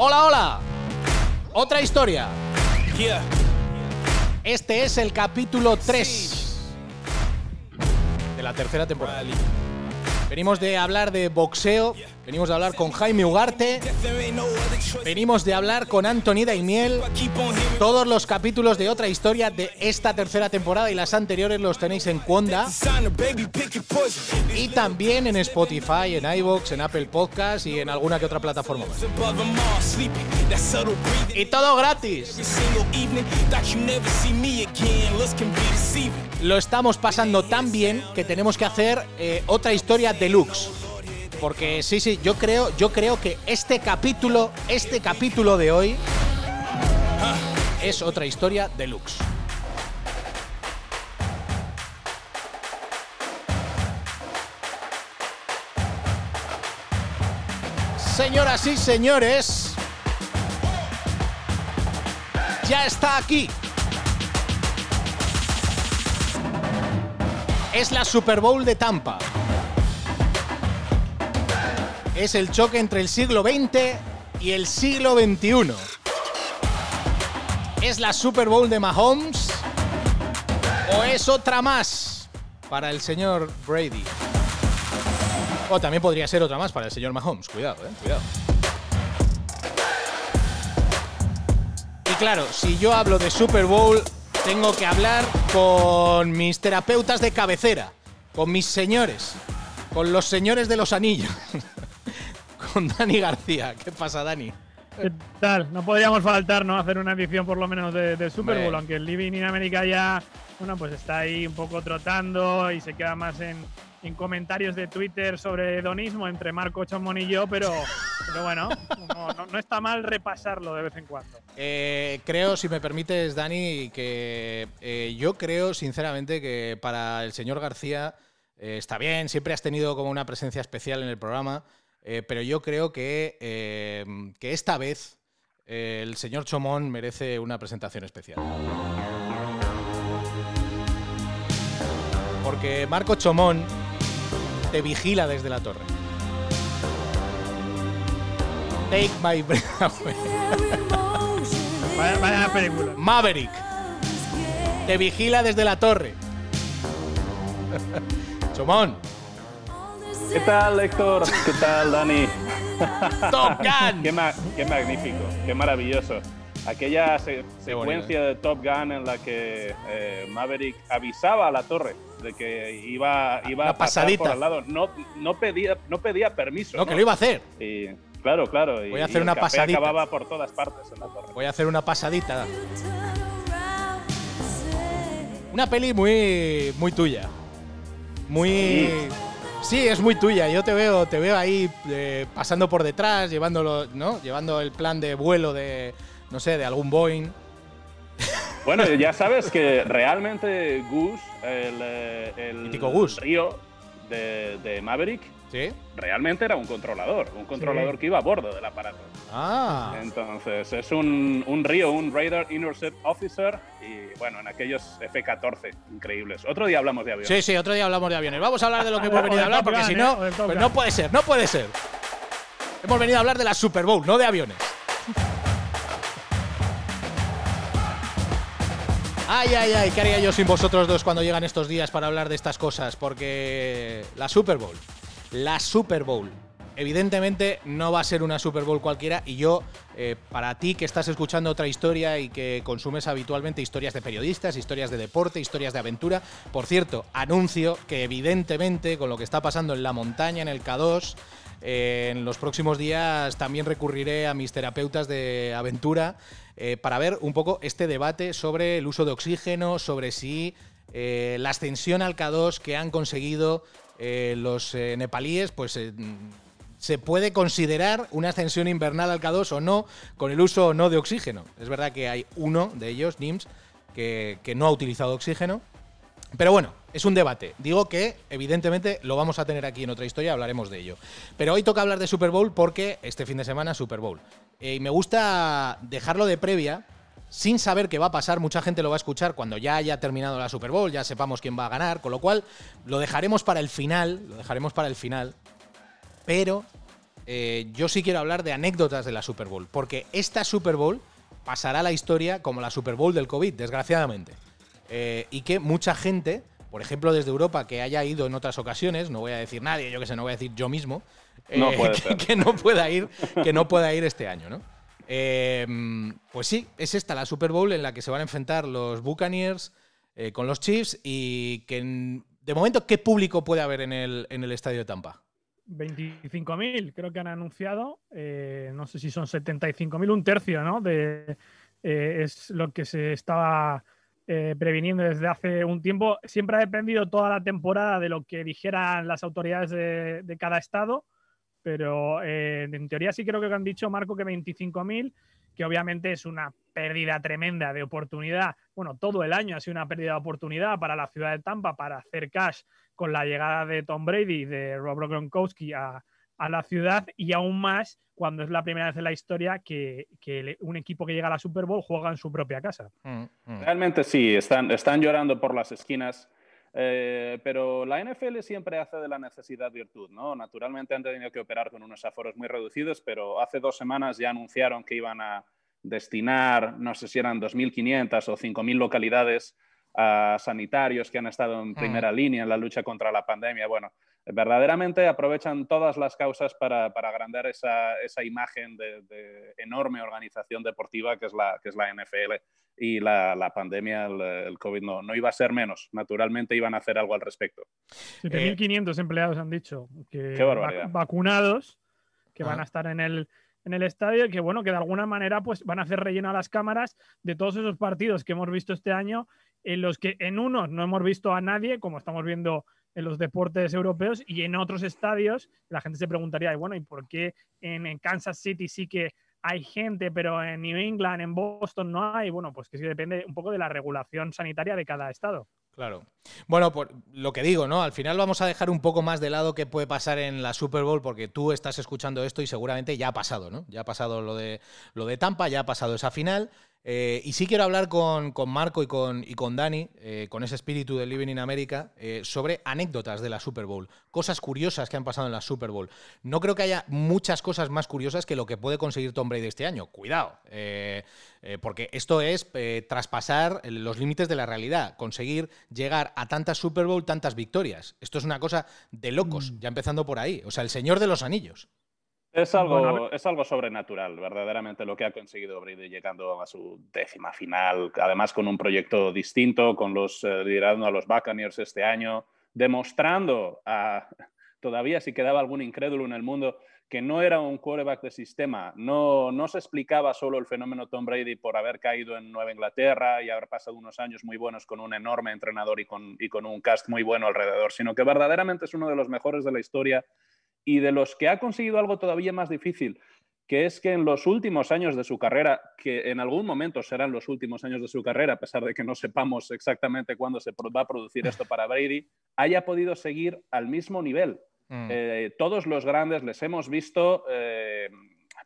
Hola, hola. Otra historia. Este es el capítulo 3 de la tercera temporada. Venimos de hablar de boxeo, venimos de hablar con Jaime Ugarte, venimos de hablar con Anthony Daimiel. Todos los capítulos de otra historia de esta tercera temporada y las anteriores los tenéis en Cuonda. Y también en Spotify, en iVoox, en Apple Podcast y en alguna que otra plataforma más. Y todo gratis. Lo estamos pasando tan bien que tenemos que hacer eh, otra historia deluxe. Porque sí, sí, yo creo, yo creo que este capítulo, este capítulo de hoy es otra historia deluxe. Señoras y señores, ya está aquí. Es la Super Bowl de Tampa. Es el choque entre el siglo XX y el siglo XXI. ¿Es la Super Bowl de Mahomes? ¿O es otra más para el señor Brady? O también podría ser otra más para el señor Mahomes. Cuidado, eh, cuidado. Y claro, si yo hablo de Super Bowl, tengo que hablar con mis terapeutas de cabecera, con mis señores, con los señores de los anillos, con Dani García. ¿Qué pasa, Dani? ¿Qué tal? No podríamos faltar, ¿no? Hacer una edición por lo menos de, de Super Bowl, aunque el Living in América ya, bueno, pues está ahí un poco trotando y se queda más en, en comentarios de Twitter sobre hedonismo entre Marco Chomón y yo, pero, pero bueno, no, no- no está mal repasarlo de vez en cuando. Eh, creo, si me permites, Dani, que eh, yo creo sinceramente que para el señor García eh, está bien, siempre has tenido como una presencia especial en el programa, eh, pero yo creo que, eh, que esta vez eh, el señor Chomón merece una presentación especial. Porque Marco Chomón te vigila desde la torre. Take my breath away. Vaya, vaya película. Maverick. Te vigila desde la torre. Chomón. ¿Qué tal, Héctor? ¿Qué tal, Dani? Top Gun. Qué, ma- qué magnífico, qué maravilloso. Aquella se- secuencia de Top Gun en la que eh, Maverick avisaba a la torre de que iba, iba Una a pasar pasadita. por al lado. No, no, pedía, no pedía permiso. No, que lo iba a hacer. Y, claro, claro. y- Voy a hacer y el una café pasadita. acababa por todas partes en la torre. Voy a hacer una pasadita. Una peli muy, muy tuya. Muy. Sí, es muy tuya. Yo te veo, te veo ahí eh, pasando por detrás, llevándolo, ¿no? Llevando el plan de vuelo de, no sé, de algún Boeing. Bueno, ya sabes que realmente Gus, el, eh, el Gus. río de, de Maverick, ¿Sí? realmente era un controlador, un controlador Sí. que iba a bordo del aparato. Ah. Entonces, es un, un río, un Radar Intercept Officer y bueno, en aquellos F-14 increíbles. Otro día hablamos de aviones. Sí, sí, otro día hablamos de aviones. Vamos a hablar de lo que hemos venido a hablar, porque si no, pues no puede ser, no puede ser. Hemos venido a hablar de la Super Bowl, no de aviones. Ay, ay, ay, ¿qué haría yo sin vosotros dos cuando llegan estos días para hablar de estas cosas? Porque la Super Bowl, la Super Bowl, evidentemente no va a ser una Super Bowl cualquiera y yo, eh, para ti que estás escuchando otra historia y que consumes habitualmente historias de periodistas, historias de deporte, historias de aventura, por cierto, anuncio que evidentemente con lo que está pasando en la montaña, en el K2, eh, en los próximos días también recurriré a mis terapeutas de aventura eh, para ver un poco este debate sobre el uso de oxígeno, sobre si la ascensión al K2 que han conseguido los nepalíes, pues se puede considerar una ascensión invernal al K2 o no, con el uso o no de oxígeno. Es verdad que hay uno de ellos, NIMS, que, no ha utilizado oxígeno. Pero bueno, es un debate. Digo que, evidentemente, lo vamos a tener aquí en otra historia, hablaremos de ello. Pero hoy toca hablar de Super Bowl porque este fin de semana Super Bowl. Eh, y me gusta dejarlo de previa, sin saber qué va a pasar. Mucha gente lo va a escuchar cuando ya haya terminado la Super Bowl, ya sepamos quién va a ganar, con lo cual lo dejaremos para el final, lo dejaremos para el final. Pero eh, yo sí quiero hablar de anécdotas de la Super Bowl, porque esta Super Bowl pasará a la historia como la Super Bowl del COVID, desgraciadamente. Eh, y que mucha gente, por ejemplo desde Europa, que haya ido en otras ocasiones, no voy a decir nadie, yo que sé, no voy a decir yo mismo, que, no pueda ir, que no pueda ir este año, ¿no? pues sí, es esta la Super Bowl en la que se van a enfrentar los Buccaneers con los Chiefs y que de momento, ¿qué público puede haber en el, en el estadio de Tampa? 25.000, creo que han anunciado. Eh, no sé si son 75.000, un tercio, ¿no? De, eh, es lo que se estaba eh, previniendo desde hace un tiempo. Siempre ha dependido toda la temporada de lo que dijeran las autoridades de, de cada estado, pero en teoría sí creo que han dicho, Marco, que 25.000 que obviamente es una pérdida tremenda de oportunidad. Bueno, todo el año ha sido una pérdida de oportunidad para la ciudad de Tampa para hacer cash con la llegada de Tom Brady y de Rob Gronkowski a, la ciudad y aún más cuando es la primera vez en la historia que, un equipo que llega a la Super Bowl juega en su propia casa. Mm, mm. Realmente sí, están, están llorando por las esquinas. Eh, pero la NFL siempre hace de la necesidad virtud, ¿no? Naturalmente han tenido que operar con unos aforos muy reducidos, pero hace dos semanas ya anunciaron que iban a destinar, no sé si eran 2.500 o 5.000 localidades a sanitarios que han estado en mm. primera línea en la lucha contra la pandemia. Bueno, verdaderamente aprovechan todas las causas para, para agrandar esa, esa imagen de, enorme organización deportiva que es la, que es la NFL. Y la, la pandemia, el, COVID, no, no, iba a ser menos. Naturalmente iban a hacer algo al respecto. 7.500 empleados han dicho que vacunados que van a estar en el, en el estadio que bueno que de alguna manera pues van a hacer relleno a las cámaras de todos esos partidos que hemos visto este año en los que en unos no hemos visto a nadie como estamos viendo en los deportes europeos y en otros estadios la gente se preguntaría, bueno, ¿y por qué en, Kansas City sí que hay gente, pero en New England, en Boston no hay? Bueno, pues que sí depende un poco de la regulación sanitaria de cada estado. Claro. Bueno, por lo que digo, ¿no? Al final vamos a dejar un poco más de lado qué puede pasar en la Super Bowl, porque tú estás escuchando esto y seguramente ya ha pasado, ¿no? Ya ha pasado lo de, lo de Tampa, ya ha pasado esa final. Eh, y sí quiero hablar con, Marco y con, y con Dani, eh, con ese espíritu de Living in America, eh, sobre anécdotas de la Super Bowl, cosas curiosas que han pasado en la Super Bowl. No creo que haya muchas cosas más curiosas que lo que puede conseguir Tom Brady este año. Cuidado, porque esto es traspasar los límites de la realidad, conseguir llegar a tantas Super Bowl, tantas victorias. Esto es una cosa de locos, mm. ya empezando por ahí. O sea, el Señor de los Anillos. Es algo, es algo sobrenatural, verdaderamente, lo que ha conseguido Brady llegando a su décima final, además con un proyecto distinto, con los eh, liderando a los Buccaneers este año, demostrando a, todavía si quedaba algún incrédulo en el mundo que no era un quarterback de sistema, no, no se explicaba solo el fenómeno Tom Brady por haber caído en Nueva Inglaterra y haber pasado unos años muy buenos con un enorme entrenador y con, y con un cast muy bueno alrededor, sino que verdaderamente es uno de los mejores de la historia y de los que ha conseguido algo todavía más difícil, que es que en los últimos años de su carrera, que en algún momento serán los últimos años de su carrera, a pesar de que no sepamos exactamente cuándo se va a producir esto para Brady, haya podido seguir al mismo nivel. Mm. Eh, todos los grandes les hemos visto eh,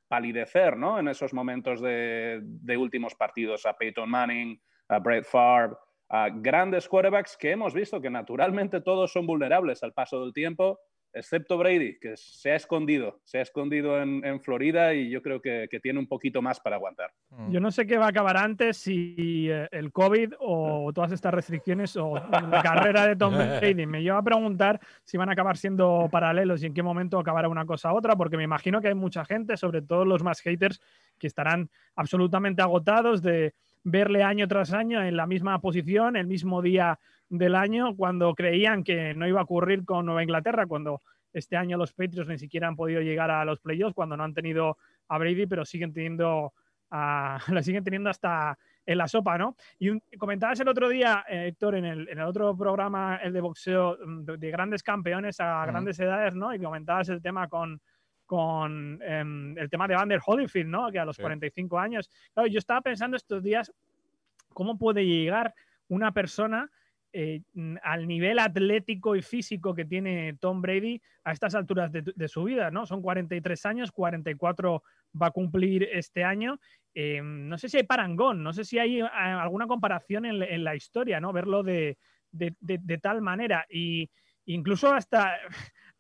palidecer ¿no? en esos momentos de, de, últimos partidos, a Peyton Manning, a Brett Favre, a grandes quarterbacks que hemos visto que naturalmente todos son vulnerables al paso del tiempo excepto Brady, que se ha escondido, se ha escondido en, Florida y yo creo que, tiene un poquito más para aguantar. Mm. Yo no sé qué va a acabar antes, si eh, el COVID o todas estas restricciones o la carrera de Tom Brady. Me lleva a preguntar si van a acabar siendo paralelos y en qué momento acabará una cosa a otra, porque me imagino que hay mucha gente, sobre todo los más haters, que estarán absolutamente agotados de verle año tras año en la misma posición, el mismo día del año cuando creían que no iba a ocurrir con Nueva Inglaterra, cuando este año los Patriots ni siquiera han podido llegar a los playoffs, cuando no han tenido a Brady, pero siguen teniendo, a, la siguen teniendo hasta en la sopa, ¿no? Y comentabas el otro día, eh, Héctor, en el, en el, otro programa, el de boxeo, mm, de, grandes campeones a grandes edades, ¿no? Y comentabas el tema con, con em, el tema de Vander Holyfield, ¿no? Que a los 45 años. Claro, yo estaba pensando estos días, ¿cómo puede llegar una persona eh, al nivel atlético y físico que tiene Tom Brady a estas alturas de, su vida, ¿no? Son 43 años, 44 va a cumplir este año. Eh, no sé si hay parangón, no sé si hay eh, alguna comparación en, la historia, ¿no? Verlo de, tal manera. Y incluso hasta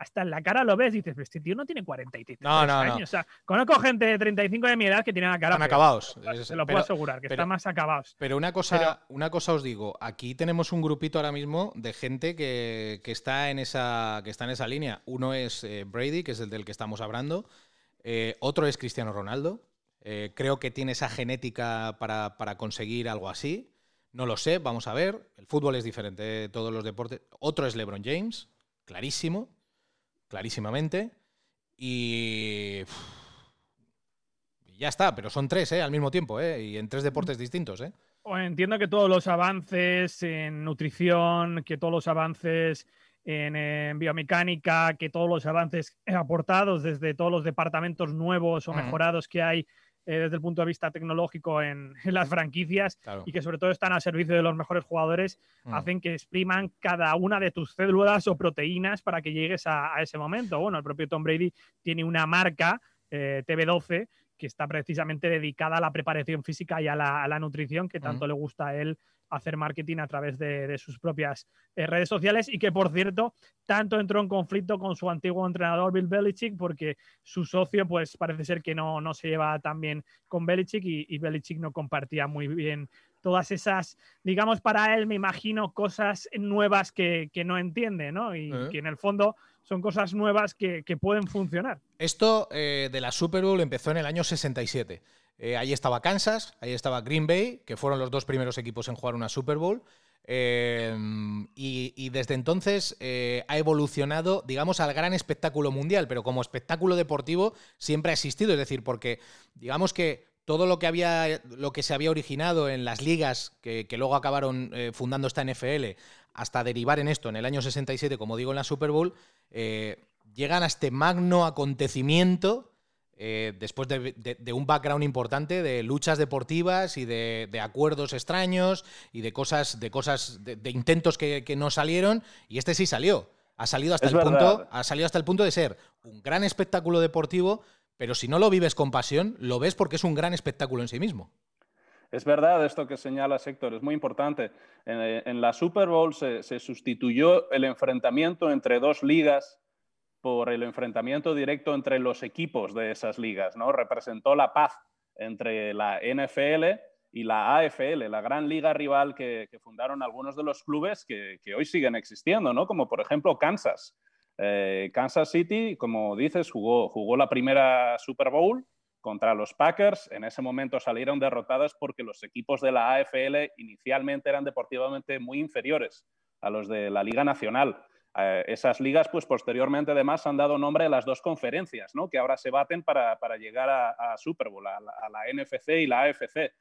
hasta en la cara lo ves y dices, este tío no tiene 43 no, no, años. O sea, conozco gente de 35 de mi edad que tiene la cara. Están acabados. Se lo puedo asegurar, que están más acabados. Pero una cosa, una cosa os digo, aquí tenemos un grupito ahora mismo de gente que, está, en esa, que está en esa línea. Uno es eh, Brady, que es el del que estamos hablando. Eh, otro es Cristiano Ronaldo. Eh, creo que tiene esa genética para, para conseguir algo así. No lo sé, vamos a ver. El fútbol es diferente de todos los deportes. Otro es LeBron James, clarísimo clarísimamente. Y. ya está, pero son tres, ¿eh? Al mismo tiempo, ¿eh? Y en tres deportes distintos, ¿eh? Entiendo que todos los avances en nutrición, que todos los avances en, biomecánica, que todos los avances aportados desde todos los departamentos nuevos o mejorados que hay eh, desde el punto de vista tecnológico en, las franquicias y que sobre todo están a servicio de los mejores jugadores, mm. hacen que expriman cada una de tus células o proteínas para que llegues a, ese momento. Bueno, el propio Tom Brady tiene una marca, eh, TV12, que está precisamente dedicada a la preparación física y a la, nutrición que tanto le gusta a él hacer marketing a través de, sus propias eh, redes sociales y que, por cierto, tanto entró en conflicto con su antiguo entrenador Bill Belichick porque su socio, pues parece ser que no, no se lleva tan bien con Belichick y, Belichick no compartía muy bien todas esas, digamos, para él, me imagino, cosas nuevas que, no entiende, ¿no? Y eh. que en el fondo son cosas nuevas que, pueden funcionar. Esto eh, de la Super Bowl empezó en el año 67. Eh, ahí estaba Kansas, ahí estaba Green Bay, que fueron los dos primeros equipos en jugar una Super Bowl. Eh, y, desde entonces ha evolucionado, digamos, al gran espectáculo mundial, pero como espectáculo deportivo siempre ha existido. Es decir, porque digamos que todo lo que había, lo que se había originado en las ligas que, que luego acabaron fundando esta NFL, hasta derivar en esto en el año 67, como digo, en la Super Bowl, llegan a este magno acontecimiento eh, después de, un background importante de luchas deportivas y de, acuerdos extraños y de cosas, de cosas, de, intentos que, no salieron, y este sí salió. Ha salido hasta el punto, ha salido hasta el punto de ser un gran espectáculo deportivo, pero si no lo vives con pasión, lo ves porque es un gran espectáculo en sí mismo. Es verdad esto que señala Héctor, es muy importante. En, la Super Bowl se, sustituyó el enfrentamiento entre dos ligas por el enfrentamiento directo entre los equipos de esas ligas, ¿no? Representó la paz entre la NFL y la AFL, la gran liga rival que, fundaron algunos de los clubes que, hoy siguen existiendo, ¿no? Como por ejemplo Kansas. Eh, Kansas City, como dices, jugó la primera Super Bowl contra los Packers. En ese momento salieron derrotadas porque los equipos de la AFL inicialmente eran deportivamente muy inferiores a los de la Liga Nacional. Eh, esas ligas, pues posteriormente además han dado nombre a las dos conferencias, ¿no? que ahora se baten para, llegar a, Super Bowl, a la, NFC y la AFC.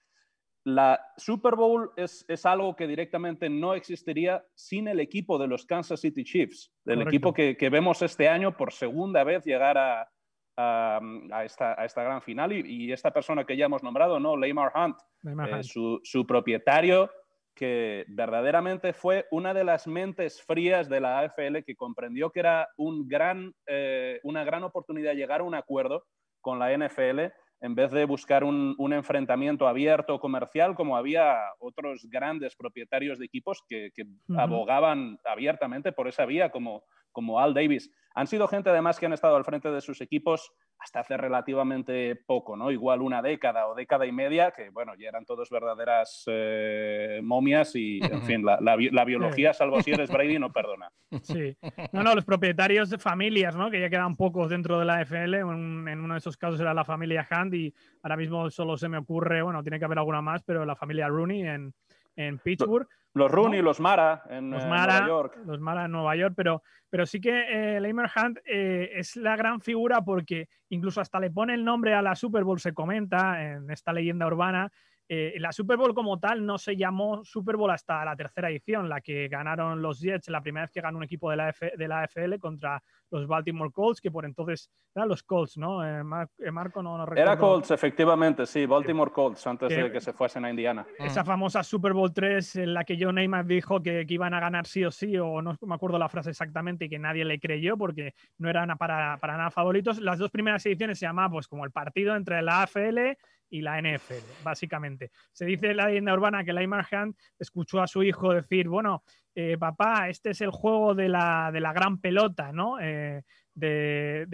La Super Bowl es, algo que directamente no existiría sin el equipo de los Kansas City Chiefs, del equipo que, vemos este año por segunda vez llegar a, esta, gran final. Y, esta persona que ya hemos nombrado, ¿no? Lamar Hunt, eh, su, su, propietario, que verdaderamente fue una de las mentes frías de la AFL que comprendió que era un gran, eh, una gran oportunidad llegar a un acuerdo con la NFL en vez de buscar un, enfrentamiento abierto comercial como había otros grandes propietarios de equipos que, abogaban abiertamente por esa vía como, como Al Davis. Han sido gente además que han estado al frente de sus equipos hasta hace relativamente poco, ¿no? Igual una década o década y media, que bueno, ya eran todos verdaderas eh, momias y, en fin, la, biología, salvo si eres Brady, no perdona. Sí. No, no, los propietarios de familias, ¿no? Que ya quedan pocos dentro de la FL. en uno de esos casos era la familia Hand y ahora mismo solo se me ocurre, bueno, tiene que haber alguna más, pero la familia Rooney en, en Pittsburgh. Los Rooney, los Mara en los eh, Nueva York. Los Mara en Nueva York, pero, pero sí que eh, Lamer Hunt eh, es la gran figura porque incluso hasta le pone el nombre a la Super Bowl, se comenta en esta leyenda urbana, eh, la Super Bowl como tal no se llamó Super Bowl hasta la tercera edición, la que ganaron los Jets, la primera vez que ganó un equipo de la, de la AFL contra los Baltimore Colts, que por entonces eran los Colts, ¿no? Eh, eh, Marco no, no recuerdo. Era Colts, efectivamente, sí, Baltimore Colts, antes de que se fuesen a Indiana. Esa famosa Super Bowl 3 en la que John Neymar dijo que, iban a ganar sí o sí, o no me acuerdo la frase exactamente, y que nadie le creyó porque no eran para, para nada favoritos. Las dos primeras ediciones se llamaban pues como el partido entre la AFL y la NFL, básicamente. Se dice en la leyenda urbana que Laimar Hunt escuchó a su hijo decir, bueno, eh, papá, este es el juego de la, de la gran pelota, ¿no? Eh, de,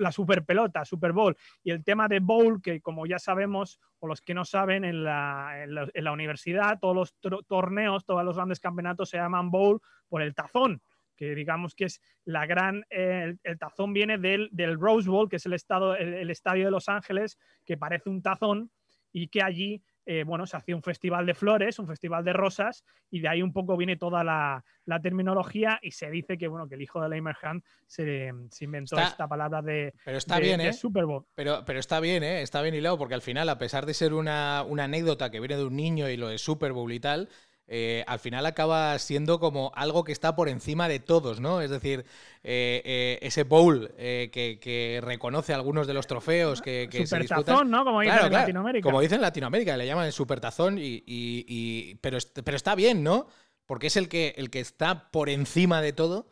la, super pelota, Super Bowl. Y el tema de Bowl, que como ya sabemos, o los que no saben, en la, en la universidad todos los torneos, todos los grandes campeonatos se llaman Bowl por el tazón que digamos que es la gran, el, tazón viene del, del, Rose Bowl, que es el, estado, el, estadio de Los Ángeles, que parece un tazón y que allí, eh, bueno, se hacía un festival de flores, un festival de rosas, y de ahí un poco viene toda la, la terminología y se dice que, bueno, que el hijo de Leimer Hunt se, se inventó esta palabra de, pero está bien, ¿eh? Super Bowl. Pero, pero está bien, ¿eh? Está bien hilado, porque al final, a pesar de ser una, una anécdota que viene de un niño y lo de Super Bowl y tal, eh, al final acaba siendo como algo que está por encima de todos, ¿no? Es decir, eh, eh, ese bowl que, reconoce algunos de los trofeos que, que se disputan. ¿no? Como dicen en Latinoamérica. Como dicen en Latinoamérica, le llaman el supertazón, y, y, pero, pero está bien, ¿no? Porque es el que, el que está por encima de todo.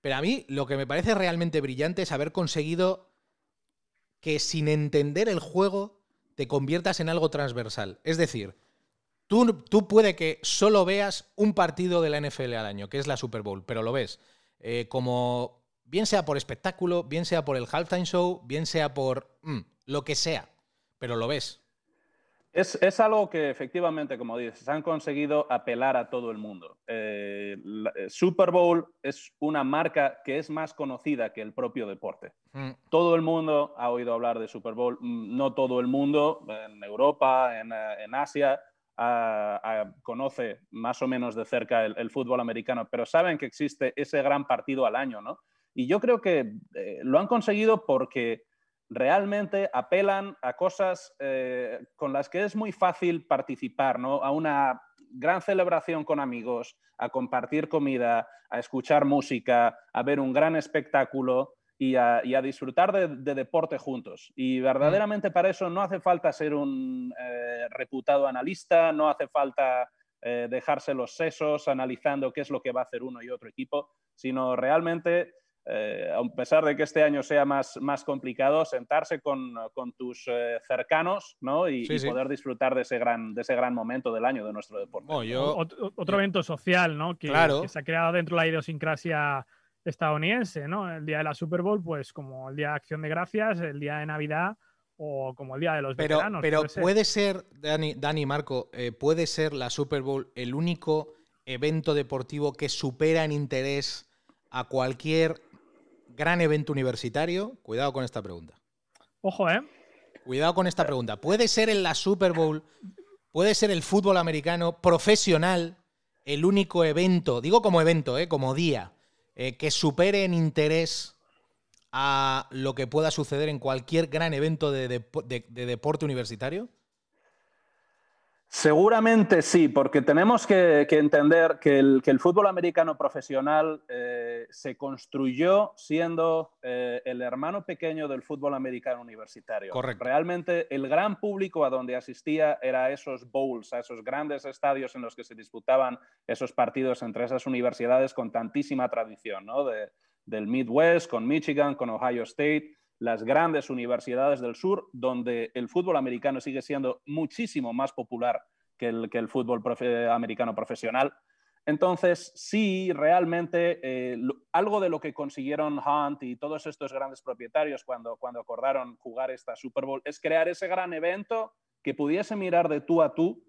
Pero a mí lo que me parece realmente brillante es haber conseguido que sin entender el juego te conviertas en algo transversal. Es decir, Tú, tú puede que solo veas un partido de la NFL al año, que es la Super Bowl, pero lo ves eh, como bien sea por espectáculo, bien sea por el halftime show, bien sea por mm, lo que sea, pero lo ves. Es, algo que efectivamente, como dices, han conseguido apelar a todo el mundo. Eh, eh, Super Bowl es una marca que es más conocida que el propio deporte. Mm. Todo el mundo ha oído hablar de Super Bowl, mm, no todo el mundo, en Europa, en, en Asia, conoce más o menos de cerca el, fútbol americano, pero saben que existe ese gran partido al año, ¿no? Y yo creo que eh, lo han conseguido porque realmente apelan a cosas eh, con las que es muy fácil participar, ¿no? A una gran celebración con amigos, a compartir comida, a escuchar música, a ver un gran espectáculo y a, disfrutar de, deporte juntos. Y verdaderamente para eso no hace falta ser un eh, reputado analista, no hace falta eh, dejarse los sesos analizando qué es lo que va a hacer uno y otro equipo, sino realmente, eh, a pesar de que este año sea más, más complicado, sentarse con, tus cercanos ¿no? y, poder disfrutar de ese, gran, de ese gran momento del año de nuestro deporte. otro, evento social ¿no? que, que se ha creado dentro de la idiosincrasia estadounidense, ¿no? El día de la Super Bowl, pues como el día de Acción de Gracias, el día de Navidad o como el día de los pero, veteranos. Pero puede ser, Dani, Dani Marco, eh, puede ser la Super Bowl el único evento deportivo que supera en interés a cualquier gran evento universitario. Cuidado con esta pregunta. Ojo, ¿eh? Cuidado con esta pregunta. ¿Puede ser en la Super Bowl, puede ser el fútbol americano profesional el único evento, digo como evento, ¿eh? como día, eh, que supere en interés a lo que pueda suceder en cualquier gran evento de, deporte universitario? Seguramente sí, porque tenemos que, entender que el, fútbol americano profesional eh, se construyó siendo eh, el hermano pequeño del fútbol americano universitario. Correcto. Realmente el gran público a donde asistía era a esos bowls, a esos grandes estadios en los que se disputaban esos partidos entre esas universidades con tantísima tradición, ¿no? del Midwest, con Michigan, con Ohio State las grandes universidades del sur, donde el fútbol americano sigue siendo muchísimo más popular que el, que el fútbol americano profesional. Entonces, sí, realmente eh, algo de lo que consiguieron Hunt y todos estos grandes propietarios cuando, cuando acordaron jugar esta Super Bowl es crear ese gran evento que pudiese mirar de tú a tú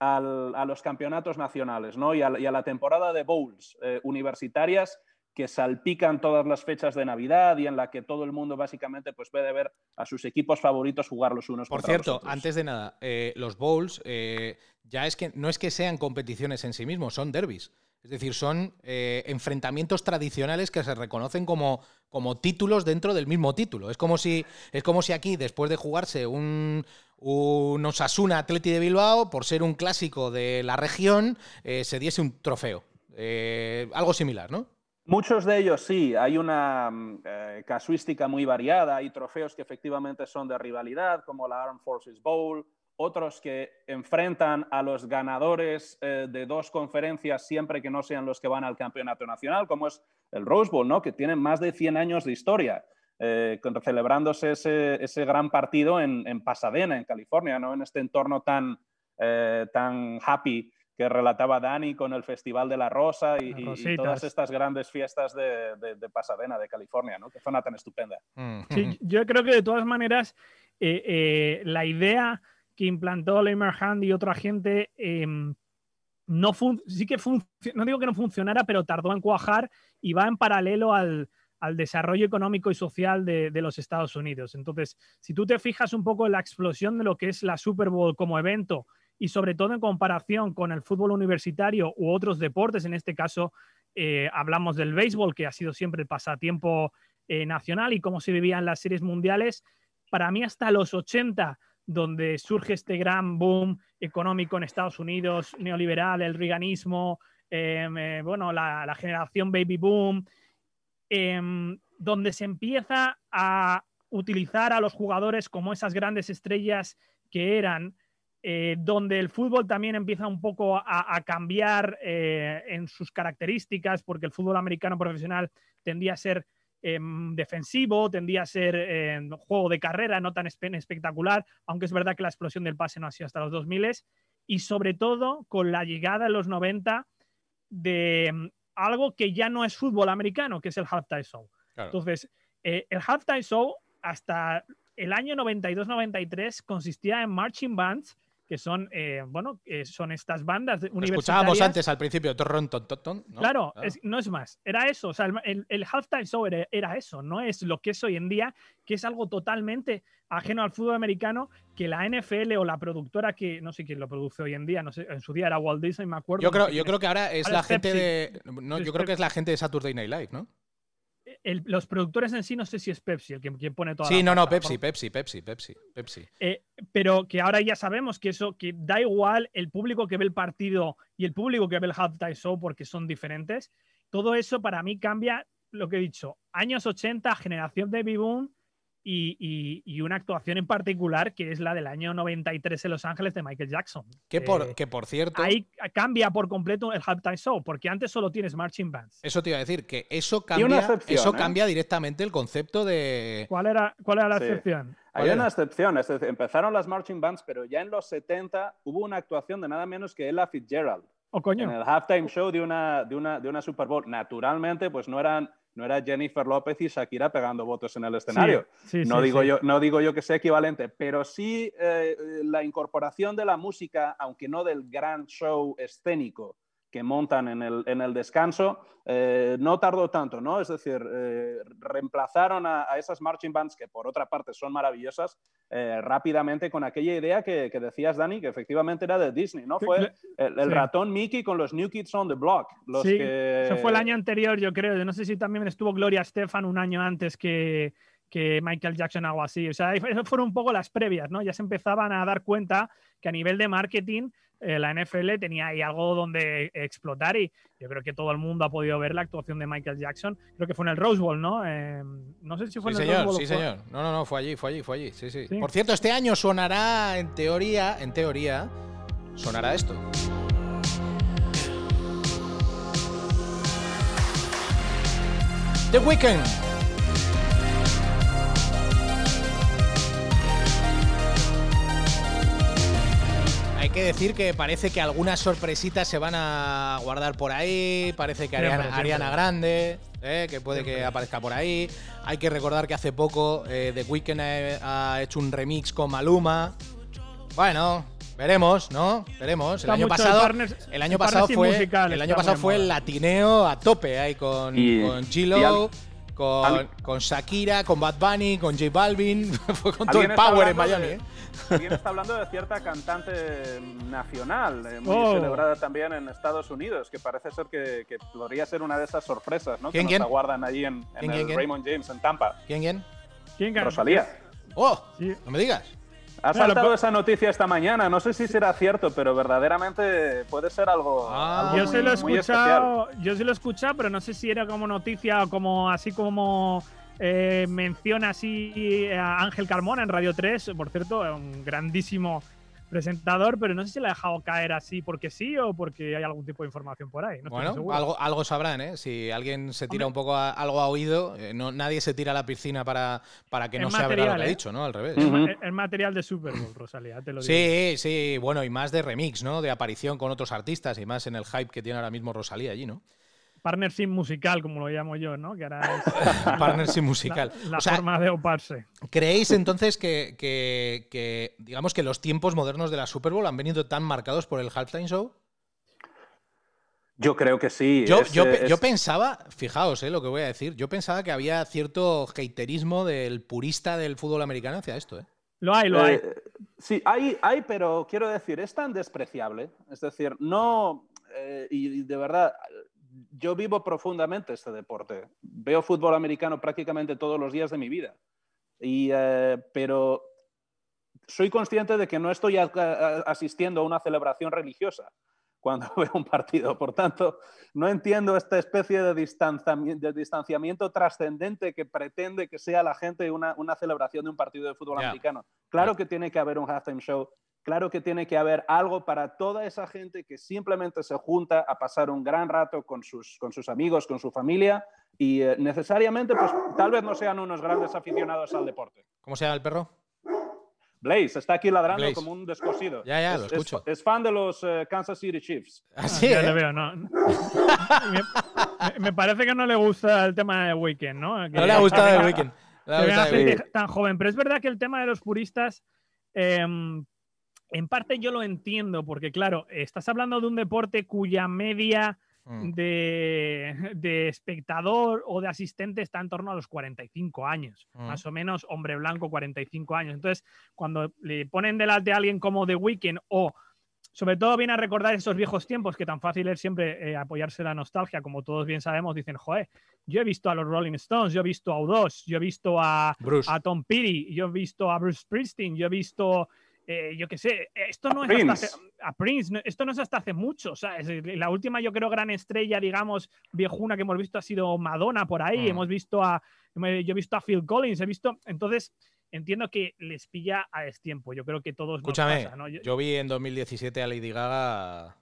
a los campeonatos nacionales ¿no? y, a, la temporada de bowls eh, universitarias que salpican todas las fechas de Navidad y en la que todo el mundo básicamente pues, puede ver a sus equipos favoritos jugar los unos Por cierto, antes de nada, eh, los bowls eh, ya es que no es que sean competiciones en sí mismos, son derbis. Es decir, son eh, enfrentamientos tradicionales que se reconocen como, como títulos dentro del mismo título. Es como si, es como si aquí, después de jugarse un, un Osasuna Atleti de Bilbao, por ser un clásico de la región, se diese un trofeo. algo similar, ¿no? Muchos de ellos sí, hay una mm, eh, casuística muy variada, hay trofeos que efectivamente son de rivalidad, como la Armed Forces Bowl, otros que enfrentan a los ganadores eh, de dos conferencias siempre que no sean los que van al campeonato nacional, como es el Rose Bowl, ¿no? que tienen más de 100 años de historia. eh, celebrándose ese, gran partido en, en, Pasadena, en California, ¿no? en este entorno tan happy que relataba Dani con el Festival de la Rosa y, todas estas grandes fiestas de, de, Pasadena, de California, ¿no? Qué zona tan estupenda. Mm. Sí, yo creo que de todas maneras eh, la idea que implantó Leimer Hand y otra gente em, no sí que no digo que no funcionara, pero tardó en cuajar y va en paralelo al, al desarrollo económico y social de, los Estados Unidos. Entonces, si tú te fijas un poco en la explosión de lo que es la Super Bowl como evento y sobre todo en comparación con el fútbol universitario u otros deportes, en este caso eh, hablamos del béisbol, que ha sido siempre el pasatiempo eh, nacional y cómo se vivían las series mundiales, para mí hasta los 80 donde surge este gran boom económico en Estados Unidos, neoliberal, el riganismo, em, eh, bueno, la, generación baby boom, Em, donde se empieza a utilizar a los jugadores como esas grandes estrellas que eran, eh, donde el fútbol también empieza un poco a, cambiar eh, en sus características, porque el fútbol americano profesional tendía a ser em, defensivo, tendía a ser em, juego de carrera, no tan espectacular, aunque es verdad que la explosión del pase no ha sido hasta los 2000 y sobre todo con la llegada en los 90 de algo que ya no es fútbol americano, que es el halftime show. Entonces, eh, el halftime show hasta el año 92-93 consistía en marching bands que son, eh, bueno, son estas bandas universitarias. Escuchábamos antes al principio, ton, ¿no? Claro, no es más, era eso, o sea, el, el, halftime show era, eso, no es lo que es hoy en día, que es algo totalmente ajeno al fútbol americano, que la NFL o la productora que, no sé quién lo produce hoy en día, no sé, en su día era Walt Disney, me acuerdo. Yo creo, yo creo que ahora es la gente de, no, yo creo que es la gente de Saturday Night Live, ¿no? Los productores en sí no sé si es Pepsi el que, pone toda Sí, no, no, Pepsi, Pepsi, Pepsi, Pepsi, Pepsi. Eh, pero que ahora ya sabemos que eso, que da igual el público que ve el partido y el público que ve el halftime show porque son diferentes. Todo eso para mí cambia lo que he dicho. Años 80, generación de Boom, y, una actuación en particular que es la del año 93 en Los Ángeles de Michael Jackson. Que por, eh, que por cierto. Ahí cambia por completo el halftime show, porque antes solo tienes marching bands. Eso te iba a decir, que eso cambia, eso ¿eh? cambia directamente el concepto de. ¿Cuál era, cuál era la excepción? Hay una excepción, empezaron las marching bands, pero ya en los 70 hubo una actuación de nada menos que Ella Fitzgerald. Oh, coño. En el halftime show de una, de, una, de una Super Bowl. Naturalmente, pues no eran no era Jennifer López y Shakira pegando votos en el escenario. no, digo Yo, no digo yo que sea equivalente, pero sí eh, la incorporación de la música, aunque no del gran show escénico, que montan en el, en el descanso, eh, no tardó tanto, ¿no? Es decir, eh, reemplazaron a, esas marching bands, que por otra parte son maravillosas, eh, rápidamente con aquella idea que, que, decías, Dani, que efectivamente era de Disney, ¿no? Fue el, ratón Mickey con los New Kids on the Block. Los sí, eso fue el año anterior, yo creo. No sé si también estuvo Gloria Stefan un año antes que, que Michael Jackson o algo así. O sea, esas fueron un poco las previas, ¿no? Ya se empezaban a dar cuenta que a nivel de marketing eh, la NFL tenía ahí algo donde explotar y yo creo que todo el mundo ha podido ver la actuación de Michael Jackson. Creo que fue en el Rose Bowl, ¿no? Eh, no sé si fue en el señor, Rose Bowl. Sí, señor. No, no, no, fue allí, fue allí, fue allí. Sí, sí, Por cierto, este año sonará, en teoría, en teoría, sonará esto. The Weeknd. Que decir que parece que algunas sorpresitas se van a guardar por ahí. Parece que Ariana, Grande, eh, que puede que aparezca por ahí. Hay que recordar que hace poco eh, The Weeknd ha, hecho un remix con Maluma. Bueno, veremos, ¿no? Veremos. El año pasado, el año pasado fue el año pasado fue el latineo a tope ahí con, con Gilo. Con, con, Shakira, con Bad Bunny, con J Balvin, fue con todo el power en Miami. ¿eh? Alguien está hablando de cierta cantante nacional, eh, muy oh. celebrada también en Estados Unidos, que parece ser que, podría ser una de esas sorpresas ¿no? que nos aguardan allí en, el Raymond James, en Tampa. ¿Quién, quién? ¿Quién Rosalía. ¡Oh! No me digas. Ha saltado esa noticia esta mañana, no sé si será cierto, pero verdaderamente puede ser algo. Ah. yo sí lo he escuchado, yo sí lo he escuchado, pero no sé si era como noticia o como así como eh, menciona así a Ángel Carmona en Radio 3, por cierto, un grandísimo presentador, pero no sé si le ha dejado caer así porque sí o porque hay algún tipo de información por ahí. bueno, algo, algo sabrán, ¿eh? Si alguien se tira un poco a, algo a oído, eh, no, nadie se tira a la piscina para, para que no se vea lo que ha ¿eh? dicho, ¿no? Al revés. El, material de Super Bowl, Rosalía, te lo digo. Sí, sí, bueno, y más de remix, ¿no? De aparición con otros artistas y más en el hype que tiene ahora mismo Rosalía allí, ¿no? Partnership musical, como lo llamo yo, ¿no? Que ahora es partnership musical. La, forma de oparse. ¿Creéis entonces que, digamos que los tiempos modernos de la Super Bowl han venido tan marcados por el halftime show? Yo creo que sí. Yo, yo, pensaba, fijaos eh, lo que voy a decir, yo pensaba que había cierto haterismo del purista del fútbol americano hacia esto. ¿eh? Lo hay, lo hay. Eh, sí, hay, hay, pero quiero decir, es tan despreciable. Es decir, no, eh, y de verdad, yo vivo profundamente este deporte. Veo fútbol americano prácticamente todos los días de mi vida. Y, eh, pero soy consciente de que no estoy asistiendo a una celebración religiosa cuando veo un partido. Por tanto, no entiendo esta especie de distanciamiento, de distanciamiento trascendente que pretende que sea la gente una, una celebración de un partido de fútbol americano. Claro que tiene que haber un halftime show, Claro que tiene que haber algo para toda esa gente que simplemente se junta a pasar un gran rato con sus, con sus amigos, con su familia y eh, necesariamente, pues tal vez no sean unos grandes aficionados al deporte. ¿Cómo se llama el perro? Blaze, está aquí ladrando como un descosido. Ya, ya, lo escucho. Es, fan de los eh, Kansas City Chiefs. Así ah, ya ¿eh? veo, no. me, parece que no le gusta el tema de Weekend, ¿no? no le ha gustado el Weekend. tan joven, pero es verdad que el tema de los puristas em, en parte yo lo entiendo, porque claro, estás hablando de un deporte cuya media mm. de, espectador o de asistente está en torno a los 45 años, mm. más o menos hombre blanco 45 años. Entonces, cuando le ponen delante a alguien como The Weeknd o sobre todo viene a recordar esos viejos tiempos que tan fácil es siempre eh, apoyarse la nostalgia, como todos bien sabemos, dicen, joder, yo he visto a los Rolling Stones, yo he visto a U2, yo he visto a, a Tom Petty, yo he visto a Bruce Springsteen, yo he visto eh, yo qué sé, esto no es hasta hace, a Prince, esto no es hasta hace mucho, o sea, la última yo creo gran estrella, digamos, viejuna que hemos visto ha sido Madonna por ahí, mm. hemos visto a, yo he visto a Phil Collins, he visto, entonces entiendo que les pilla a destiempo, yo creo que todos Escúchame, yo, vi en 2017 a Lady Gaga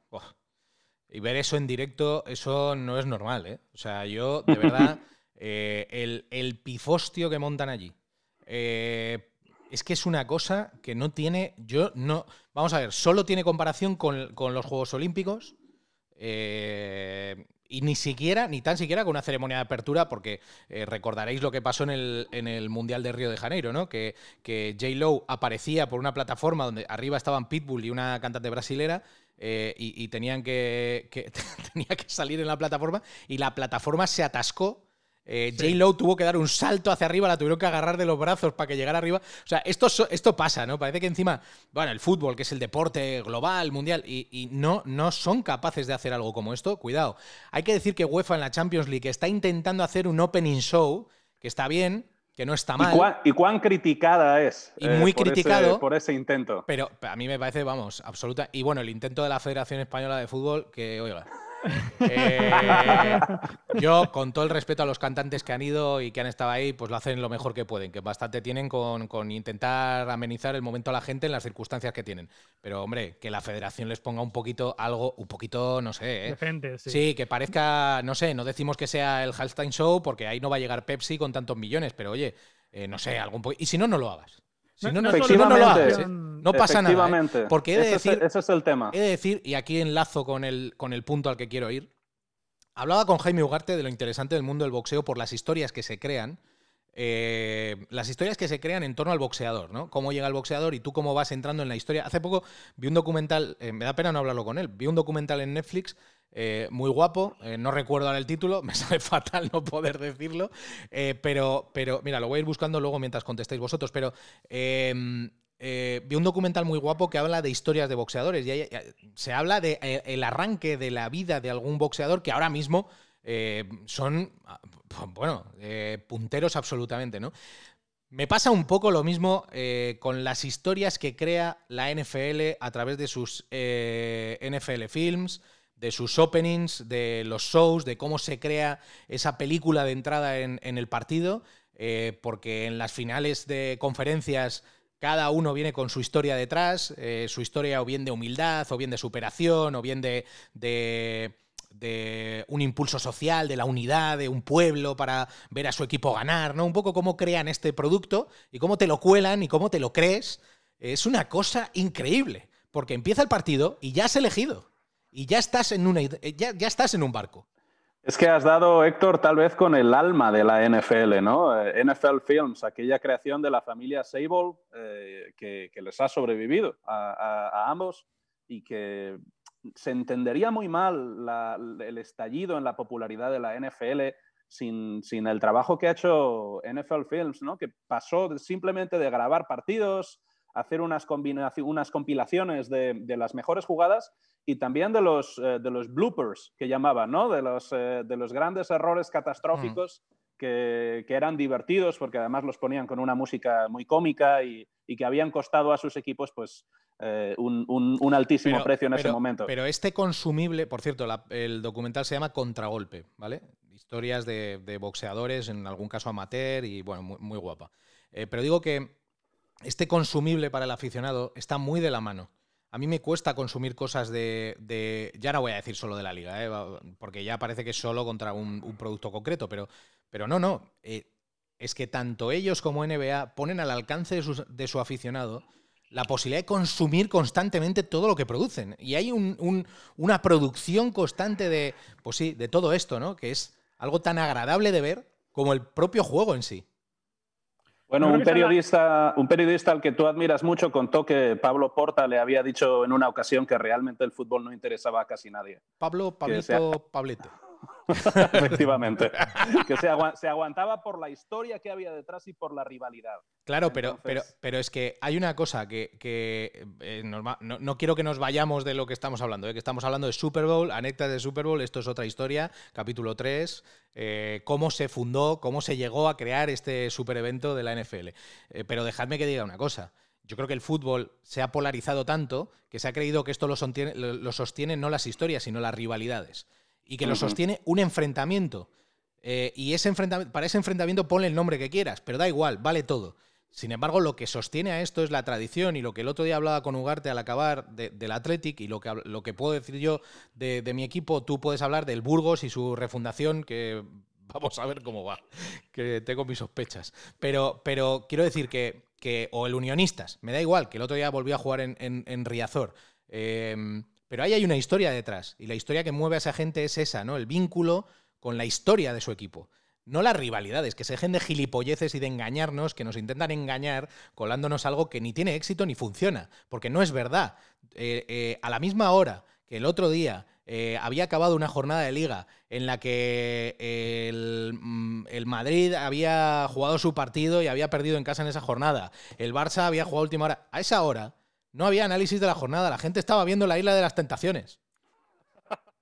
y ver eso en directo, eso no es normal, ¿eh? O sea, yo, de verdad, eh, el, el pifostio que montan allí, eh, es que es una cosa que no tiene. Yo no. Vamos a ver, solo tiene comparación con, los Juegos Olímpicos. Eh, y ni siquiera, ni tan siquiera con una ceremonia de apertura, porque eh, recordaréis lo que pasó en el, en el, Mundial de Río de Janeiro, ¿no? Que, que J. Lowe aparecía por una plataforma donde arriba estaban Pitbull y una cantante brasilera. Eh, y, tenían que tenía que salir en la plataforma y la plataforma se atascó eh, J. Lo tuvo que dar un salto hacia arriba, la tuvieron que agarrar de los brazos para que llegara arriba. O sea, esto, esto pasa, ¿no? Parece que encima, bueno, el fútbol, que es el deporte global, mundial, y, no, no son capaces de hacer algo como esto. Cuidado. Hay que decir que UEFA en la Champions League está intentando hacer un opening show, que está bien, que no está mal. ¿Y cuán, criticada es? Y muy eh, criticado. por ese intento. Pero a mí me parece, vamos, absoluta. Y bueno, el intento de la Federación Española de Fútbol, que, oiga. Eh, yo, con todo el respeto a los cantantes que han ido y que han estado ahí, pues lo hacen lo mejor que pueden, que bastante tienen con, intentar amenizar el momento a la gente en las circunstancias que tienen. Pero, hombre, que la federación les ponga un poquito algo, un poquito, no sé. ¿eh? sí. que parezca, no sé, no decimos que sea el Halftime Show porque ahí no va a llegar Pepsi con tantos millones, pero oye, eh, no sé, algún Y si no, no lo hagas. Si no, no, no, lo haces, ¿eh? no pasa nada. ¿eh? Porque he de decir, ese, es el tema. He de decir, y aquí enlazo con el, con el punto al que quiero ir, hablaba con Jaime Ugarte de lo interesante del mundo del boxeo por las historias que se crean. Eh, las historias que se crean en torno al boxeador, ¿no? Cómo llega el boxeador y tú cómo vas entrando en la historia. Hace poco vi un documental, me da pena no hablarlo con él, vi un documental en Netflix eh, muy guapo, eh, no recuerdo ahora el título, me sale fatal no poder decirlo, eh, pero, pero mira, lo voy a ir buscando luego mientras contestéis vosotros, pero em, vi un documental muy guapo que habla de historias de boxeadores. Y se habla de el arranque de la vida de algún boxeador que ahora mismo son, bueno, punteros absolutamente, ¿no? Me pasa un poco lo mismo con las historias que crea la NFL a través de sus NFL Films, de sus openings, de los shows, de cómo se crea esa película de entrada en, el partido, eh, porque en las finales de conferencias Cada uno viene con su historia detrás, eh, su historia o bien de humildad, o bien de superación, o bien de, de, un impulso social, de la unidad de un pueblo para ver a su equipo ganar, ¿no? Un poco cómo crean este producto y cómo te lo cuelan y cómo te lo crees. Es una cosa increíble, porque empieza el partido y ya has elegido, y ya estás en, una, ya, ya estás en un barco. Es que has dado, Héctor, tal vez con el alma de la NFL, ¿no? Eh, NFL Films, aquella creación de la familia Sable eh, que, les ha sobrevivido a, ambos y que se entendería muy mal el estallido en la popularidad de la NFL sin, sin, el trabajo que ha hecho NFL Films, ¿no? Que pasó simplemente de grabar partidos, hacer unas, unas compilaciones de, de las mejores jugadas y también de los, eh, de los bloopers que llamaban, ¿no? de, los, eh, de los grandes errores catastróficos que, que, eran divertidos porque además los ponían con una música muy cómica y, y que habían costado a sus equipos pues, eh, un, un, altísimo precio en ese momento. Pero este consumible, por cierto, el documental se llama Contragolpe, ¿vale? Historias de, de, boxeadores, en algún caso amateur y bueno, muy, muy guapa. pero digo que este consumible para el aficionado está muy de la mano a mí me cuesta consumir cosas de, Ya no voy a decir solo de la liga, ¿eh? porque ya parece que es solo contra un, producto concreto, pero, pero no, no. Eh, es que tanto ellos como NBA ponen al alcance de, su aficionado la posibilidad de consumir constantemente todo lo que producen. Y hay una producción constante de, pues sí, de todo esto, ¿no? Que es algo tan agradable de ver como el propio juego en sí. Bueno, un periodista, un periodista al que tú admiras mucho contó que Pablo Porta le había dicho en una ocasión que realmente el fútbol no interesaba a casi nadie. Pablo, Pablito, Pablete. Efectivamente. que se, aguantaba por la historia que había detrás y por la rivalidad. Claro, pero, pero, pero es que hay una cosa que, eh, no, quiero que nos vayamos de lo que estamos hablando, ¿eh? que estamos hablando de Super Bowl, anécdotas de Super Bowl, esto es otra historia, capítulo 3, eh, cómo se fundó, cómo se llegó a crear este super evento de la NFL. pero dejadme que diga una cosa. Yo creo que el fútbol se ha polarizado tanto que se ha creído que esto lo, sostiene, lo sostienen no las historias, sino las rivalidades y que lo sostiene un enfrentamiento. Eh, y ese enfrentamiento, para ese enfrentamiento ponle el nombre que quieras, pero da igual, vale todo. Sin embargo, lo que sostiene a esto es la tradición y lo que el otro día hablaba con Ugarte al acabar del Athletic y lo que, lo que puedo decir yo de, mi equipo, tú puedes hablar del Burgos y su refundación, que vamos a ver cómo va, que tengo mis sospechas. Pero, pero quiero decir que, que, o el Unionistas, me da igual, que el otro día volvió a jugar en, en, Riazor. Eh, pero ahí hay una historia detrás, y la historia que mueve a esa gente es esa, ¿no? El vínculo con la historia de su equipo. No las rivalidades, que se dejen de gilipolleces y de engañarnos, que nos intentan engañar colándonos algo que ni tiene éxito ni funciona, porque no es verdad. Eh, eh, a la misma hora que el otro día eh, había acabado una jornada de liga en la que el, mm, el, Madrid había jugado su partido y había perdido en casa en esa jornada. El Barça había jugado última hora. A esa hora no había análisis de la jornada, la gente estaba viendo la isla de las tentaciones.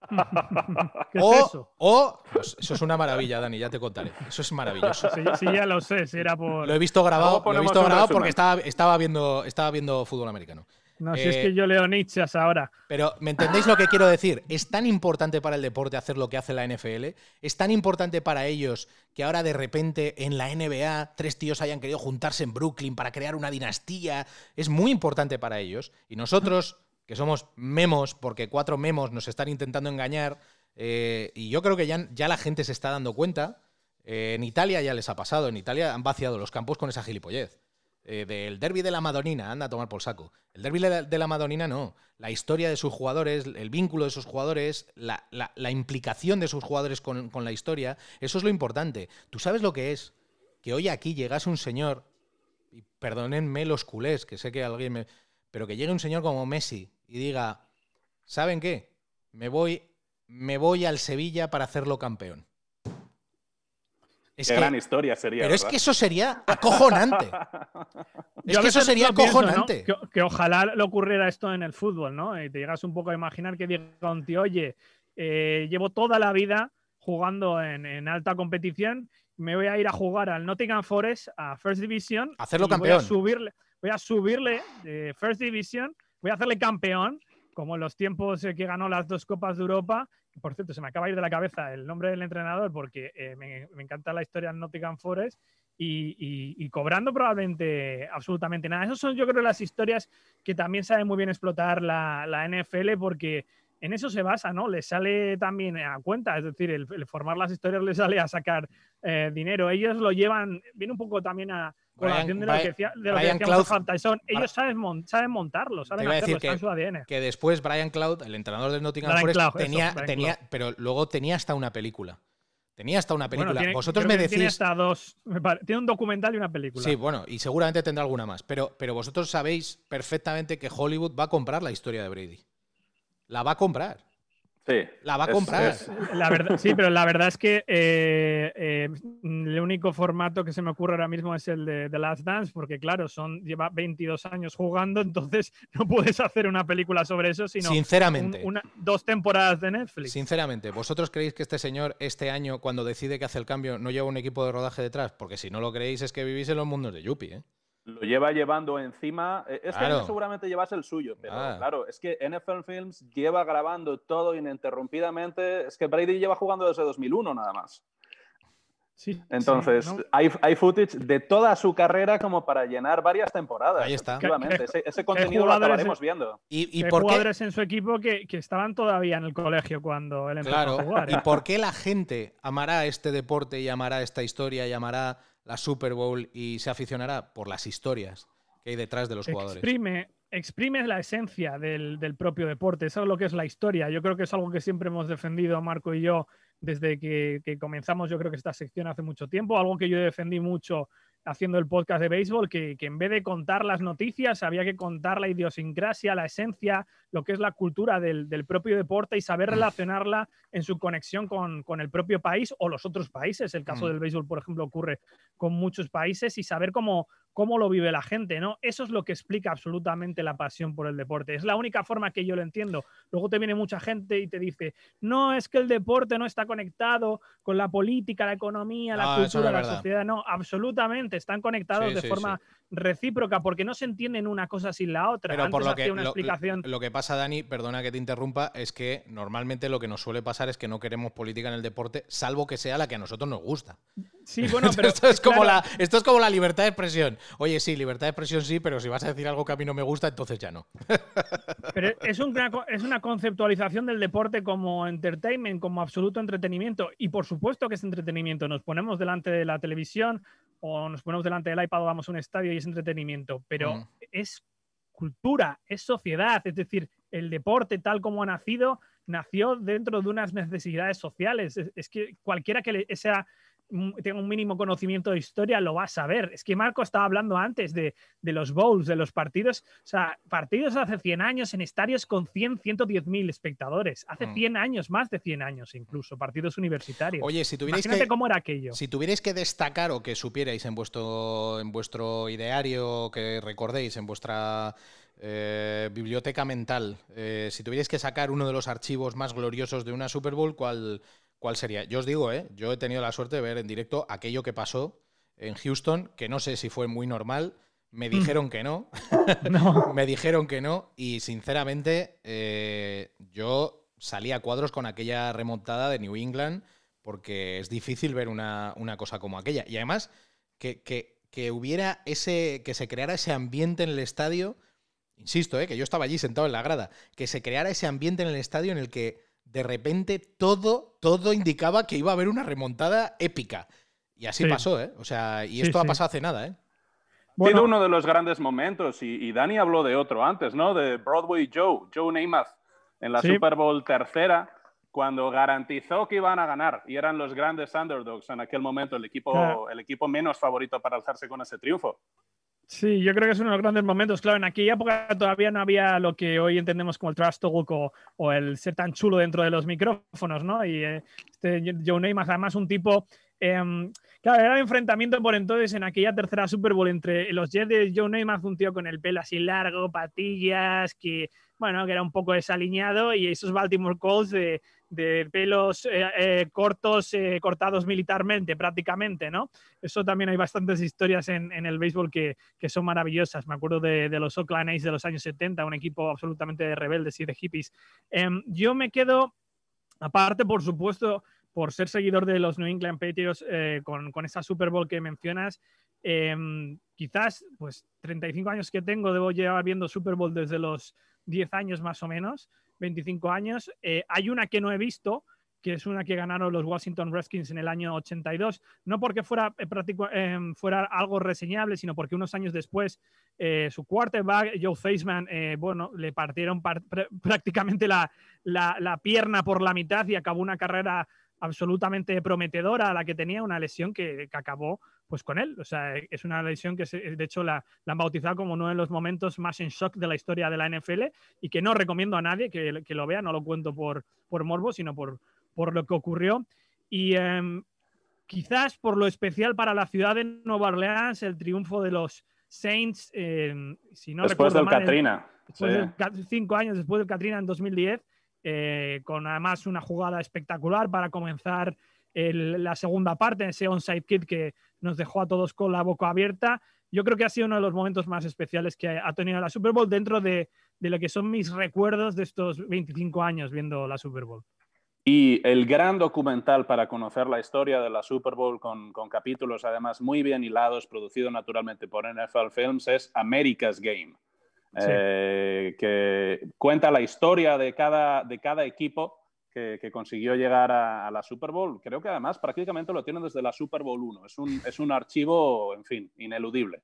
¿Qué o, es eso? O, pues, eso es una maravilla, Dani, ya te contaré. Eso es maravilloso. Sí, ya lo sé, si era por. Lo he visto grabado, lo he visto grabado porque estaba, estaba, viendo, estaba viendo fútbol americano. No, si es que eh, yo leo Nietzsche ahora. Pero, ¿me entendéis lo que quiero decir? Es tan importante para el deporte hacer lo que hace la NFL. Es tan importante para ellos que ahora de repente en la NBA tres tíos hayan querido juntarse en Brooklyn para crear una dinastía. Es muy importante para ellos. Y nosotros, que somos memos, porque cuatro memos nos están intentando engañar, eh, y yo creo que ya, ya la gente se está dando cuenta. Eh, en Italia ya les ha pasado. En Italia han vaciado los campos con esa gilipollez. Eh, del derby de la Madonina, anda a tomar por saco. El derby de la Madonina no. La historia de sus jugadores, el vínculo de sus jugadores, la, implicación de sus jugadores con, la historia, eso es lo importante. ¿Tú sabes lo que es? Que hoy aquí llegase un señor, y perdónenme los culés, que sé que alguien me... Pero que llegue un señor como Messi y diga, ¿saben qué? Me voy, me voy al Sevilla para hacerlo campeón. Es Qué gran historia sería. Pero es que eso sería acojonante. es que eso sería acojonante. Que, ojalá le ocurriera esto en el fútbol, ¿no? Y te llegas un poco a imaginar que diga un tío, oye, eh, llevo toda la vida jugando en, alta competición, me voy a ir a jugar al Nottingham Forest, a First Division. Hacerlo campeón. Voy a subirle, voy a subirle de First Division, voy a hacerle campeón, como en los tiempos que ganó las dos Copas de Europa, por cierto, se me acaba de ir de la cabeza el nombre del entrenador porque eh, me, encanta la historia en Nottingham Forest y, cobrando probablemente absolutamente nada. Esas son yo creo las historias que también sabe muy bien explotar la NFL porque en eso se basa, ¿no? Le sale también a cuenta, es decir, el, formar las historias le sale a sacar eh, dinero. Ellos lo llevan, viene un poco también a colación de lo que, decía, de lo que decíamos Ellos saben, saben montarlo, saben hacerlo, en su ADN. Que después Brian Cloud, el entrenador del Nottingham Forest, tenía, tenía pero luego tenía hasta una película. Tenía hasta una película. vosotros me decís. Tiene hasta dos. Tiene un documental y una película. Sí, bueno, y seguramente tendrá alguna más. Pero, pero vosotros sabéis perfectamente que Hollywood va a comprar la historia de Brady la va a comprar. Sí. La va a comprar. La verdad, sí, pero la verdad es que eh, eh, el único formato que se me ocurre ahora mismo es el de The Last Dance, porque claro, son, lleva 22 años jugando, entonces no puedes hacer una película sobre eso, sino Sinceramente, una, dos temporadas de Netflix. Sinceramente, ¿vosotros creéis que este señor este año, cuando decide que hace el cambio, no lleva un equipo de rodaje detrás? Porque si no lo creéis es que vivís en los mundos de Yuppie, ¿eh? Lo lleva llevando encima. Este año seguramente llevase el suyo, pero ah. claro, es que NFL Films lleva grabando todo ininterrumpidamente. Es que Brady lleva jugando desde 2001 nada más. Sí, Entonces, hay, hay, footage de toda su carrera como para llenar varias temporadas. Ahí está. Ese, ese, contenido lo acabaremos viendo. ¿Y, y por jugadores en su equipo que, que, estaban todavía en el colegio cuando él empezó a jugar. ¿Y ¿eh? por qué la gente amará este deporte y amará esta historia y amará la Super Bowl y se aficionará por las historias que hay detrás de los jugadores. Exprime, exprime la esencia del, propio deporte, eso es lo que es la historia. Yo creo que es algo que siempre hemos defendido Marco y yo desde que, que comenzamos, yo creo que esta sección hace mucho tiempo, algo que yo defendí mucho haciendo el podcast de béisbol, que, en vez de contar las noticias, había que contar la idiosincrasia, la esencia, lo que es la cultura del, propio deporte y saber mm. relacionarla en su conexión con, el propio país o los otros países. El caso mm. del béisbol, por ejemplo, ocurre con muchos países y saber cómo, cómo lo vive la gente, ¿no? Eso es lo que explica absolutamente la pasión por el deporte. Es la única forma que yo lo entiendo. Luego te viene mucha gente y te dice, no, es que el deporte no está conectado con la política, la economía, la ah, cultura, la sociedad. No, absolutamente, están conectados de forma recíproca, porque no se entienden una cosa sin la otra. Pero por lo que, una explicación... lo que pasa, Dani, perdona que te interrumpa, es que normalmente lo que nos suele pasar es que no queremos política en el deporte, salvo que sea la que a nosotros nos gusta. Sí, bueno, pero esto, es como la, esto es como la libertad de expresión. Oye, sí, libertad de expresión sí, pero si vas a decir algo que a mí no me gusta, entonces ya no. Pero es una, es una conceptualización del deporte como entertainment, como absoluto entretenimiento. Y por supuesto que es entretenimiento. Nos ponemos delante de la televisión o nos ponemos delante del iPad o vamos a un estadio y es entretenimiento. Pero mm. es cultura, es sociedad. Es decir, el deporte tal como ha nacido, nació dentro de unas necesidades sociales. Es, que cualquiera que sea tenga un mínimo conocimiento de historia, lo va a saber. Es que Marco estaba hablando antes de, los bowls, de los partidos. O sea, partidos hace 100 años en estadios con 100, 110 mil espectadores. Hace 100 mm. años, más de 100 años incluso, partidos universitarios. Oye, si tuvierais Imagínate cómo era aquello. Si tuvierais que destacar o que supierais en vuestro, en vuestro ideario, que recordéis en vuestra eh, biblioteca mental, eh, si tuvierais que sacar uno de los archivos más gloriosos de una Super Bowl, ¿cuál, ¿Cuál sería? Yo os digo, ¿eh? yo he tenido la suerte de ver en directo aquello que pasó en Houston, que no sé si fue muy normal. Me mm. dijeron que no. no. me dijeron que no. Y sinceramente, eh, yo salí a cuadros con aquella remontada de New England porque es difícil ver una, cosa como aquella. Y además, que, que, hubiera ese. que se creara ese ambiente en el estadio. Insisto, ¿eh? que yo estaba allí sentado en la grada. Que se creara ese ambiente en el estadio en el que de repente todo, todo indicaba que iba a haber una remontada épica. Y así pasó, ¿eh? O sea, y esto ha pasado hace nada, ¿eh? Bueno, sido uno de los grandes momentos, y, Dani habló de otro antes, ¿no? De Broadway Joe, Joe Namath, en la Super Bowl tercera, cuando garantizó que iban a ganar, y eran los grandes underdogs en aquel momento, el equipo, el equipo menos favorito para alzarse con ese triunfo. Sí, yo creo que es uno de los grandes momentos. Claro, en aquella época todavía no había lo que hoy entendemos como el trash talk o, el ser tan chulo dentro de los micrófonos, ¿no? Y eh, este Joe Namath, además un tipo... Em, claro, era el enfrentamiento por entonces en aquella tercera Super Bowl entre los Jets de Joe Namath, un tío con el pelo así largo, patillas, que, bueno, que era un poco desaliñado, y esos Baltimore Colts de, de pelos eh, eh, cortos, eh, cortados militarmente prácticamente, ¿no? Eso también hay bastantes historias en, el béisbol que, son maravillosas. Me acuerdo de, los Oakland A's de los años 70, un equipo absolutamente de rebeldes y de hippies. Em, yo me quedo, aparte, por supuesto, por ser seguidor de los New England Patriots con, con, esa Super Bowl que mencionas. Em, quizás, pues 35 años que tengo, debo llevar viendo Super Bowl desde los 10 años más o menos, 25 años. Eh, hay una que no he visto, que es una que ganaron los Washington Redskins en el año 82, no porque fuera, eh, em, fuera algo reseñable, sino porque unos años después eh, su quarterback, Joe Theismann, eh, bueno, le partieron prácticamente la, la, pierna por la mitad y acabó una carrera absolutamente prometedora a la que tenía una lesión que, que acabó pues con él. O sea, es una lesión que de hecho la, la, han bautizado como uno de los momentos más en shock de la historia de la NFL y que no recomiendo a nadie que, que lo vea, no lo cuento por, por morbo, sino por, por lo que ocurrió. Y em, quizás por lo especial para la ciudad de Nueva Orleans, el triunfo de los Saints, em, si no después del Katrina. cinco años después del Katrina en 2010, eh, con además una jugada espectacular para comenzar la segunda parte, ese onside kit que nos dejó a todos con la boca abierta. Yo creo que ha sido uno de los momentos más especiales que ha tenido la Super Bowl dentro de, de lo que son mis recuerdos de estos 25 años viendo la Super Bowl. Y el gran documental para conocer la historia de la Super Bowl con, capítulos además muy bien hilados, producido naturalmente por NFL Films, es America's Game, eh, que cuenta la historia de cada, de cada equipo que, consiguió llegar a, la Super Bowl. Creo que además prácticamente lo tienen desde la Super Bowl 1. Es un, es un archivo, en fin, ineludible.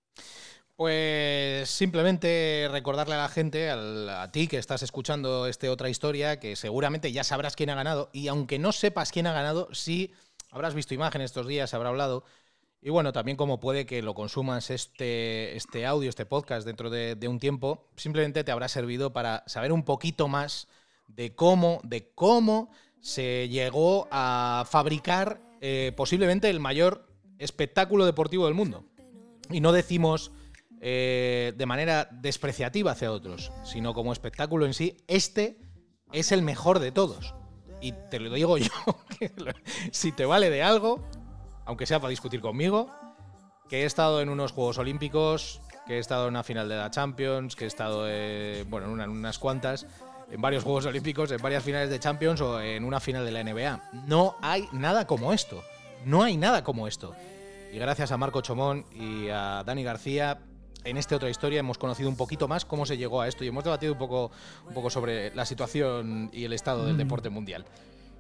Pues simplemente recordarle a la gente, a ti que estás escuchando este otra historia, que seguramente ya sabrás quién ha ganado. Y aunque no sepas quién ha ganado, sí habrás visto imágenes estos días, habrá hablado. Y bueno, también como puede que lo consumas este, este audio, este podcast dentro de, un tiempo, simplemente te habrá servido para saber un poquito más de cómo, de cómo se llegó a fabricar eh, posiblemente el mayor espectáculo deportivo del mundo. Y no decimos eh, de manera despreciativa hacia otros, sino como espectáculo en sí, este es el mejor de todos. Y te lo digo yo, si te vale de algo, aunque sea para discutir conmigo, que he estado en unos Juegos Olímpicos, que he estado en una final de la Champions, que he estado eh, bueno, en, unas cuantas, en varios Juegos Olímpicos, en varias finales de Champions o en una final de la NBA. No hay nada como esto. No hay nada como esto. Y gracias a Marco Chomón y a Dani García en esta otra historia hemos conocido un poquito más cómo se llegó a esto y hemos debatido un poco, un poco sobre la situación y el estado del mm. deporte mundial.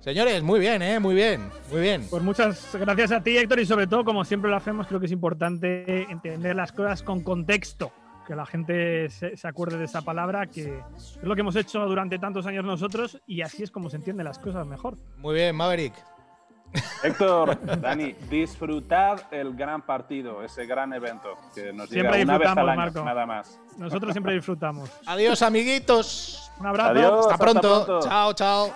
Señores, muy bien, ¿eh? Muy bien, muy bien. Pues muchas gracias a ti, Héctor, y sobre todo, como siempre lo hacemos, creo que es importante entender las cosas con contexto, que la gente se, se acuerde de esa palabra, que es lo que hemos hecho durante tantos años nosotros, y así es como se entienden las cosas mejor. Muy bien, Maverick. Héctor, Dani, disfrutad el gran partido, ese gran evento que nos siempre llega una vez al año, nada más. Nosotros siempre disfrutamos. Adiós, amiguitos. Un abrazo. hasta, pronto. Chao, chao.